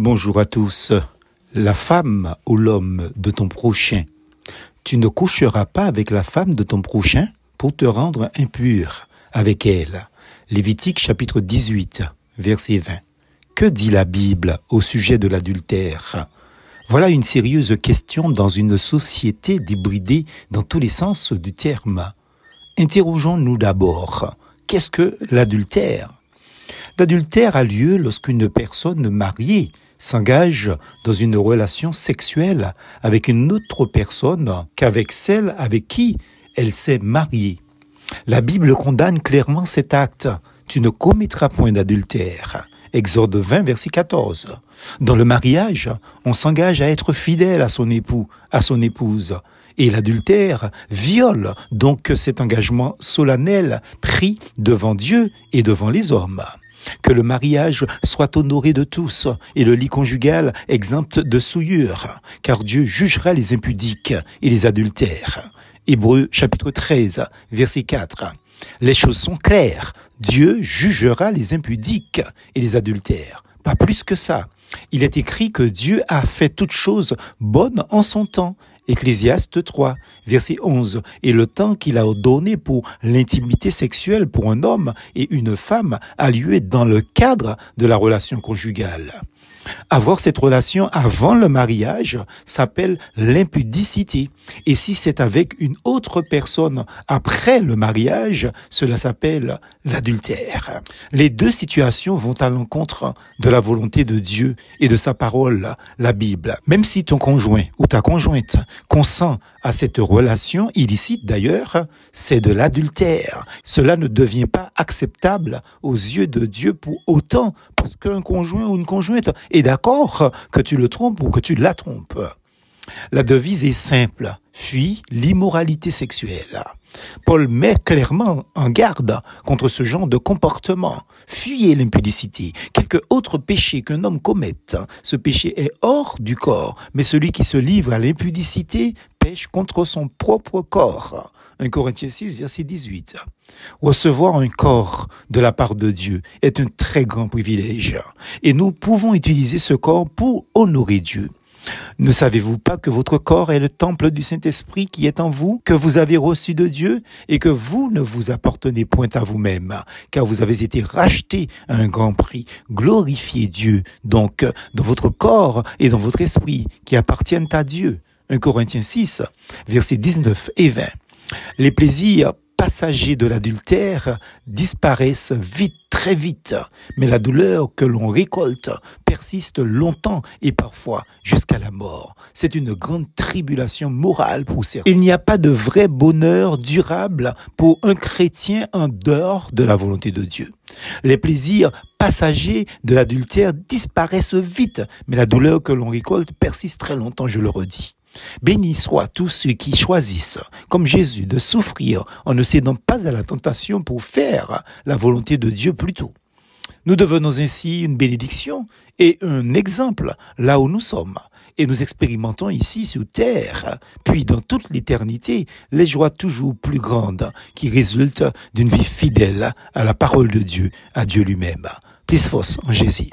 Bonjour à tous. La femme ou l'homme de ton prochain. Tu ne coucheras pas avec la femme de ton prochain pour te rendre impur avec elle. Lévitique chapitre 18, verset 20. Que dit la Bible au sujet de l'adultère? Voilà une sérieuse question dans une société débridée dans tous les sens du terme. Interrogeons-nous d'abord. Qu'est-ce que l'adultère? L'adultère a lieu lorsqu'une personne mariée s'engage dans une relation sexuelle avec une autre personne qu'avec celle avec qui elle s'est mariée. La Bible condamne clairement cet acte. Tu ne commettras point d'adultère. Exode 20, verset 14. Dans le mariage, on s'engage à être fidèle à son époux, à son épouse. Et l'adultère viole donc cet engagement solennel pris devant Dieu et devant les hommes que le mariage soit honoré de tous et le lit conjugal exempt de souillure, car Dieu jugera les impudiques et les adultères. Hébreu chapitre 13, verset 4. Les choses sont claires. Dieu jugera les impudiques et les adultères. Pas plus que ça. Il est écrit que Dieu a fait toutes choses bonnes en son temps Ecclésiaste 3, verset 11, et le temps qu'il a donné pour l'intimité sexuelle pour un homme et une femme a lieu dans le cadre de la relation conjugale. Avoir cette relation avant le mariage s'appelle l'impudicité. Et si c'est avec une autre personne après le mariage, cela s'appelle l'adultère. Les deux situations vont à l'encontre de la volonté de Dieu et de sa parole, la Bible. Même si ton conjoint ou ta conjointe consent à cette relation illicite d'ailleurs, c'est de l'adultère. Cela ne devient pas acceptable aux yeux de Dieu pour autant parce qu'un conjoint ou une conjointe est d'accord que tu le trompes ou que tu la trompes. La devise est simple, fuis l'immoralité sexuelle. Paul met clairement en garde contre ce genre de comportement. Fuyez l'impudicité. Quelque autre péché qu'un homme commette, ce péché est hors du corps, mais celui qui se livre à l'impudicité contre son propre corps. 1 Corinthiens 6, verset 18. Recevoir un corps de la part de Dieu est un très grand privilège et nous pouvons utiliser ce corps pour honorer Dieu. Ne savez-vous pas que votre corps est le temple du Saint-Esprit qui est en vous, que vous avez reçu de Dieu et que vous ne vous appartenez point à vous-même, car vous avez été racheté à un grand prix. Glorifiez Dieu donc dans votre corps et dans votre esprit qui appartiennent à Dieu. 1 Corinthiens 6, versets 19 et 20. Les plaisirs passagers de l'adultère disparaissent vite, très vite, mais la douleur que l'on récolte persiste longtemps et parfois jusqu'à la mort. C'est une grande tribulation morale pour certains. Il n'y a pas de vrai bonheur durable pour un chrétien en dehors de la volonté de Dieu. Les plaisirs passagers de l'adultère disparaissent vite, mais la douleur que l'on récolte persiste très longtemps, je le redis. Bénis soient tous ceux qui choisissent, comme Jésus, de souffrir en ne cédant pas à la tentation pour faire la volonté de Dieu plutôt. Nous devenons ainsi une bénédiction et un exemple là où nous sommes. Et nous expérimentons ici sur terre, puis dans toute l'éternité, les joies toujours plus grandes qui résultent d'une vie fidèle à la parole de Dieu, à Dieu lui-même. Plus force en Jésus.